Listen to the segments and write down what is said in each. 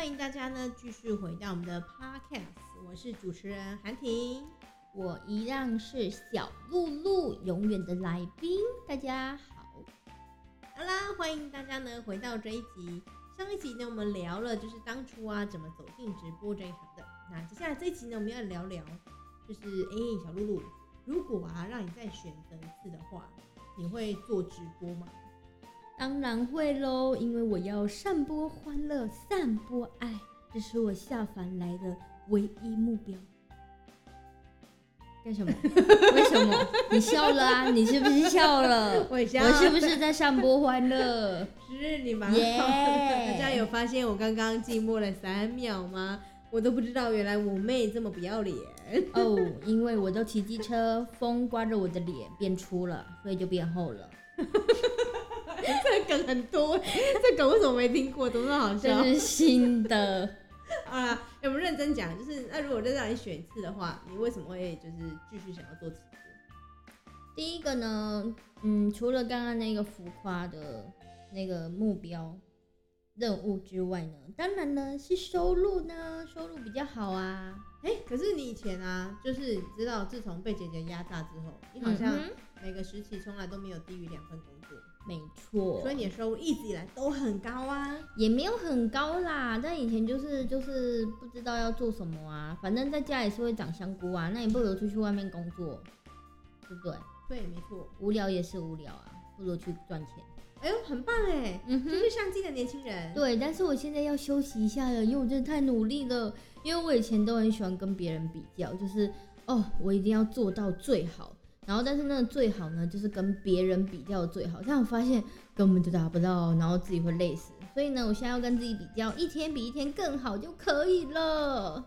欢迎大家呢继续回到我们的 podcast，我是主持人韩婷。我一样是小露露，永远的来宾。大家好，好啦，欢迎大家呢回到这一集。上一集呢，我们聊了就是当初啊怎么走进直播这一行的。那接下来这一集呢，我们要聊聊，就是哎、小露露，如果啊让你再选择一次的话，你会做直播吗？当然会喽，因为我要散播欢乐，散播爱，这是我下凡来的唯一目标。干什么？为什么？你笑了啊？你是不是笑了？我笑我是不是在散播欢乐？是你蛮好的。耶大家有发现我刚刚静默了三秒吗？我都不知道，原来我妹这么不要脸。哦，因为我都骑机车，风刮着我的脸变粗了，所以就变厚了。这个梗很多，这梗为什么没听过？怎么好笑这？是新的。啊，我们认真讲，就是那如果再让你选一次的话，你为什么会就是继续想要做直播？第一个呢，嗯，除了刚刚那个浮夸的那个目标任务之外呢，当然呢是收入呢，收入比较好啊。哎、可是你以前啊，就是你知道，自从被姐姐压榨之后，你好像每个时期从来都没有低于两份工作，没错，所以你的收入一直以来都很高啊。也没有很高啦，但以前就是就是不知道要做什么啊，反正在家也是会长香菇啊，那你不如出去外面工作，对不对？对，没错。无聊也是无聊啊，不如去赚钱。哎呦，很棒哎，嗯哼，就是上进的年轻人。对，但是我现在要休息一下了，因为我真的太努力了。因为我以前都很喜欢跟别人比较，就是哦，我一定要做到最好。然后，但是那个最好呢，就是跟别人比较最好，但我发现根本就达不到，然后自己会累死。所以呢，我现在要跟自己比较，一天比一天更好就可以了。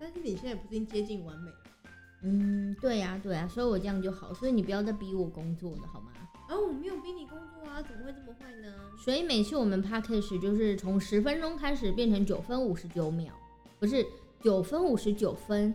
但是你现在不是已经接近完美了？嗯，对呀、对呀、所以我这样就好。所以你不要再逼我工作了，好吗？哦，我没有逼你工作啊，怎么会这么坏呢？所以每次我们 p a c k a g e 就是从十分钟开始变成九分五十九秒，不是九分五十九分，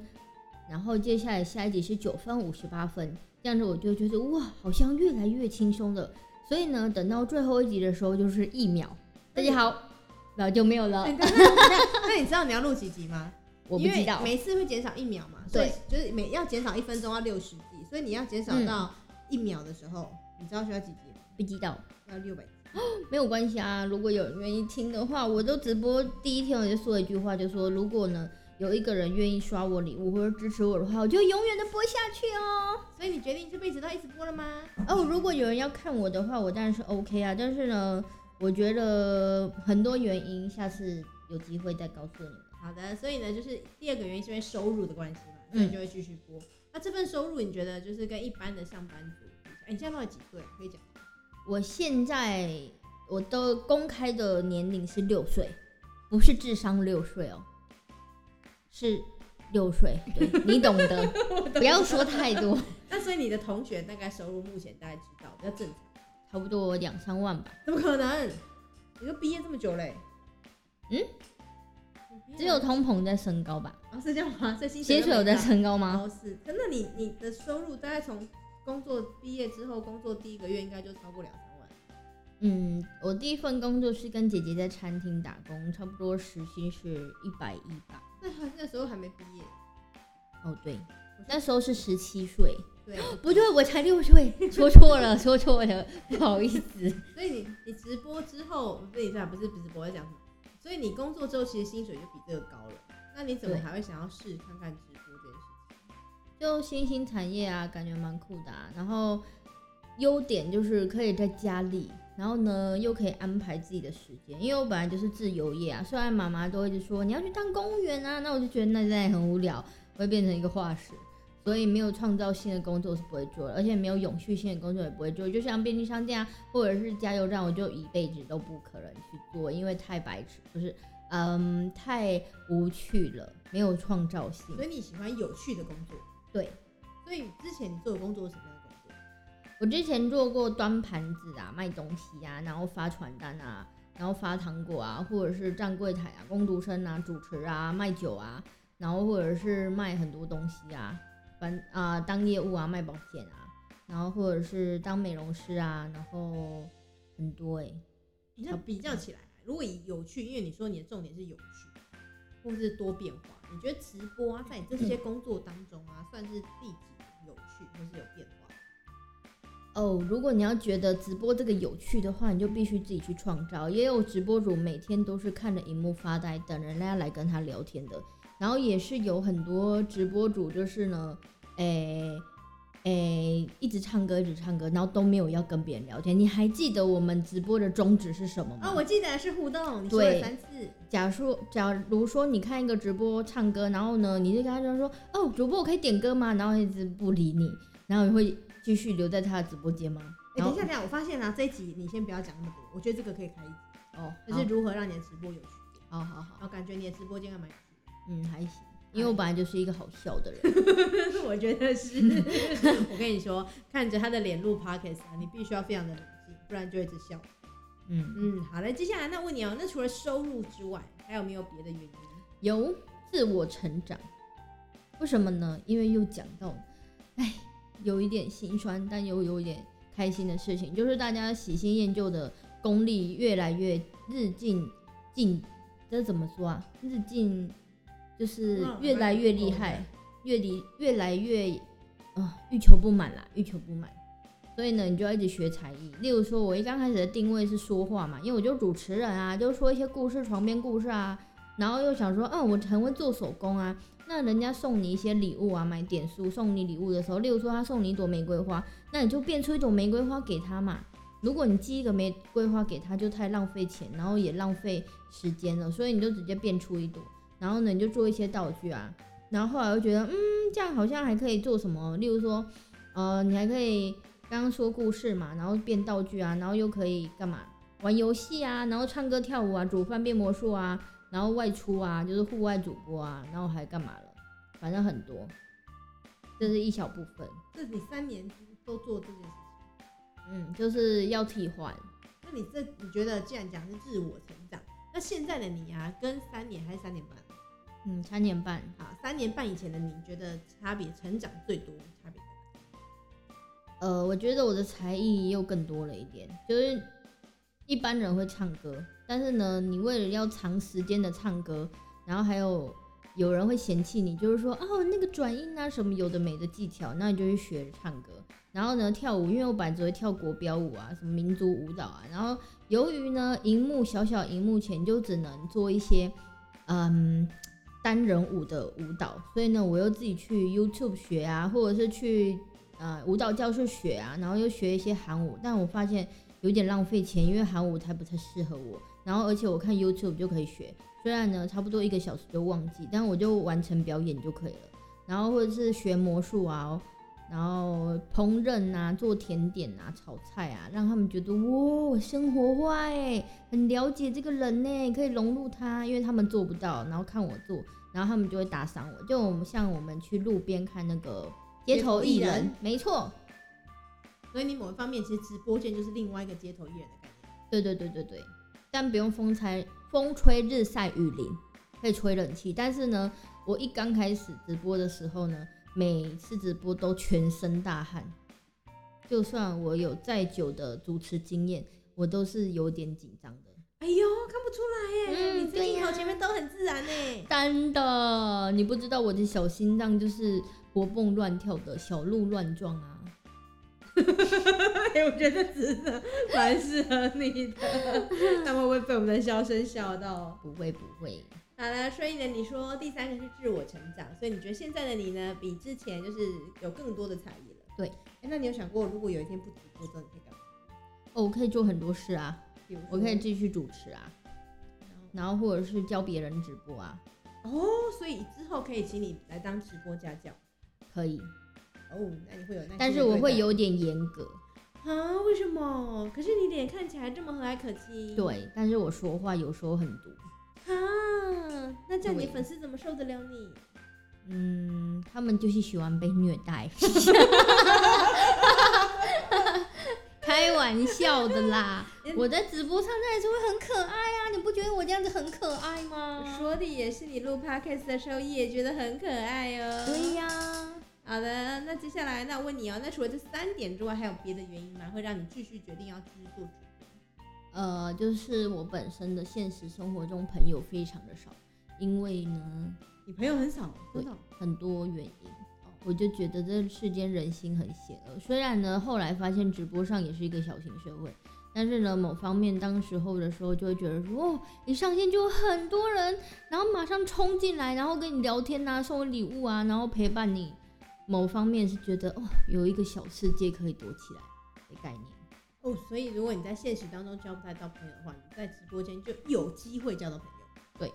然后接下来下一集是九分五十八分，这样子我就觉得哇，好像越来越轻松了。所以呢，等到最后一集的时候就是一秒，大家好，然后就没有了哎。那你知道你要录几集吗？我不知道，每次会减少一秒嘛，所以对就是每要减少一分钟要六十集，所以你要减少嗯到一秒的时候，你知道需要几集吗？不知道，要六百集。没有关系啊。如果有人愿意听的话，我都直播第一天我就说一句话，就说如果呢有一个人愿意刷我礼物或者支持我的话，我就永远的播下去哦。所以你决定这辈子都要一直播了吗？哦，如果有人要看我的话，我当然是 OK 啊。但是呢，我觉得很多原因，下次有机会再告诉你们。好的，所以呢，就是第二个原因是因为收入的关系嘛，所以就会继续播。那这份收入你觉得就是跟一般的上班族哎、你现在到底几岁啊？可以讲吗？我现在我的公开的年龄是六岁，不是智商六岁哦，是六岁。对 你懂得，不要说太多，那所以你的同学大概收入目前大概知道比较正常？差不多两三万吧。怎么可能？你都毕业这么久嘞、嗯只有通膨在升高吧？啊是这样吗？在薪薪水有在升。升高吗？哦，是。可那你你的收入大概从工作毕业之后，工作第一个月应该就超过两三万。嗯，我第一份工作是跟姐姐在餐厅打工，差不多时薪是一百一吧。那还那时候还没毕业。哦，对，那时候是十七岁，对啊，不对，我才六岁，说错了，说错了，不好意思。所以你你直播之后，不是你不是直播在讲什么？所以你工作之后，其实薪水就比这个高了。那你怎么还会想要试看看直播这件事情？就新兴产业啊，感觉蛮酷的啊。然后优点就是可以在家里，然后呢又可以安排自己的时间，因为我本来就是自由业啊。虽然妈妈都一直说你要去当公务员啊，那我就觉得那在很无聊，我会变成一个化石。所以没有创造性的工作是不会做的，而且没有永续性的工作也不会做。就像便利商店啊，或者是加油站，我就一辈子都不可能去做，因为太白痴，不是，嗯，太无趣了，没有创造性所。以你喜欢有趣的工作。对。所以之前你做的工作是什么？我之前做过端盘子啊，卖东西啊，然后发传单啊，然后发糖果啊，或者是站柜台啊，工读生啊，主持啊，卖酒啊，然后或者是卖很多东西啊，反啊、当业务啊，卖保险啊，然后或者是当美容师啊，然后很多哎、那比较起来，如果以有趣，因为你说你的重点是有趣，或是多变化，你觉得直播啊，在你这些工作当中啊，算是第几有趣或是有变化？哦，如果你要觉得直播这个有趣的话，你就必须自己去创造。也有直播主每天都是看着荧幕发呆，等人家来跟他聊天的。然后也是有很多直播主，就是呢，诶、诶、一直唱歌，一直唱歌，然后都没有要跟别人聊天。你还记得我们直播的宗旨是什么吗？哦，我记得是互动，你说了对三次，假说，假如说你看一个直播唱歌，然后呢，你就跟他讲说，哦，主播我可以点歌吗？然后一直不理你，然后你会继续留在他的直播间吗？哎、等一下，等一下，我发现啊，这一集你先不要讲那么多，我觉得这个可以开一集，哦，就是如何让你的直播有趣一点。好好好然，后感觉你的直播间还蛮有趣嗯，还行，因为我本来就是一个好笑的人。我觉得是。我跟你说，看着他的脸录 podcast 啊，你必须要非常的冷静，不然就会一直笑。嗯，嗯，好了，接下来那问你哦，那除了收入之外，还有没有别的原因？有自我成长，为什么呢？因为又讲到，哎，有一点心酸，但又有一点开心的事情，就是大家喜新厌旧的功力越来越日进进，这怎么说啊？日进就是嗯越来越厉哦害，越离越来越啊、欲求不满啦，欲求不满。所以呢，你就要一直学才艺。例如说，我一刚开始的定位是说话嘛，因为我就主持人啊，就说一些故事、床边故事啊，然后又想说，嗯，我很会做手工啊。那人家送你一些礼物啊，买点数送你礼物的时候，例如说他送你一朵玫瑰花，那你就变出一朵玫瑰花给他嘛。如果你寄一个玫瑰花给他，就太浪费钱，然后也浪费时间了，所以你就直接变出一朵，然后呢，你就做一些道具啊。然后后来又觉得，嗯，这样好像还可以做什么，例如说，呃，你还可以刚刚说故事嘛，然后变道具啊，然后又可以干嘛？玩游戏啊，然后唱歌跳舞啊，煮饭变魔术啊，然后外出啊，就是户外主播啊，然后还干嘛了？反正很多，这是一小部分。这你三年都做这件事情，嗯，就是要替换。那你这你觉得，既然讲是自我成长，那现在的你啊，跟三年还是三年半？嗯，三年半。好，三年半以前的你觉得差别成长最多差别在哪？呃，我觉得我的才艺又更多了一点，就是一般人会唱歌，但是呢，你为了要长时间的唱歌，然后还有有人会嫌弃你，就是说哦那个转音啊什么有的没的技巧，那你就去学唱歌。然后呢，跳舞，因为我本来只会跳国标舞啊，什么民族舞蹈啊。然后由于呢，荧幕小小荧幕前就只能做一些嗯单人舞的舞蹈，所以呢，我又自己去 YouTube 学啊，或者是去呃舞蹈教室学啊，然后又学一些韩舞。但我发现有点浪费钱，因为韩舞它不太适合我。然后而且我看 YouTube 就可以学，虽然呢差不多一个小时就忘记，但我就完成表演就可以了。然后或者是学魔术啊，然后烹饪啊，做甜点啊，炒菜啊，让他们觉得哇，我生活化哎，很了解这个人呢，可以融入他，因为他们做不到，然后看我做，然后他们就会打赏我。就我们像我们去路边看那个街头艺人街头艺人，没错，所以你某一方面其实直播间就是另外一个街头艺人的概念。对对对对对，但不用风吹风吹日晒雨淋，可以吹冷气。但是呢，我一刚开始直播的时候呢，每次直播都全身大汗，就算我有再久的主持经验，我都是有点紧张的。哎呦，看不出来耶！嗯你这镜头对前面都很自然呢。真的，你不知道我的小心脏就是活蹦乱跳的小鹿乱撞啊！哎，我觉得真的蛮适合你的。他们会被我们的笑声笑到？不会不会，好了，所以呢，你说第三个是自我成长，所以你觉得现在的你呢，比之前就是有更多的才艺了。对哎，那你有想过，如果有一天不直播之后，你可以干嘛？哦，我可以做很多事啊，比如说我可以继续主持啊，然后或者是教别人直播啊，哦，所以之后可以请你来当直播家教。可以。哦，那你会有耐心地对待？但是我会有点严格，啊？为什么？可是你脸看起来这么和蔼可亲。对，但是我说话有时候很毒，啊，那这样你粉丝怎么受得了你？嗯，他们就是喜欢被虐待，开玩笑的啦，我在直播上那也是会很可爱啊，你不觉得我这样子很可爱吗？说的也是，你录 podcast 的时候也觉得很可爱哦。对呀、好的，那接下来那问你哦，那除了这三点之外，还有别的原因吗？会让你继续决定要继续做主播？呃，就是我本身的现实生活中朋友非常的少，因为呢你朋友很少，对真的哦很多原因，我就觉得这世间人心很险恶。虽然呢后来发现直播上也是一个小型社会，但是呢某方面当时候的时候就会觉得说，哦，一上线就有很多人，然后马上冲进来，然后跟你聊天啊，送礼物啊，然后陪伴你。某方面是觉得哦，有一个小世界可以躲起来的概念。哦，所以如果你在现实当中交不太到朋友的话，你在直播间就有机会交到朋友。对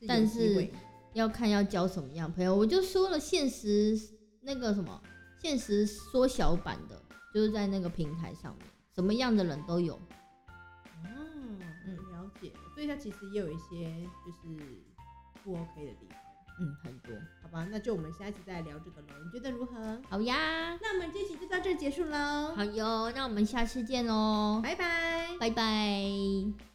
有但是要看要交什么样朋友。我就说了，现实那个什么，现实缩小版的，就是在那个平台上面，什么样的人都有。哦，嗯了解了。所以它其实也有一些就是不 OK 的地方，嗯，很多。好吧？那就我们下一期再聊这个喽，你觉得如何？好呀，那我们这期就到这儿结束喽，好哟，那我们下次见喽，拜拜。拜拜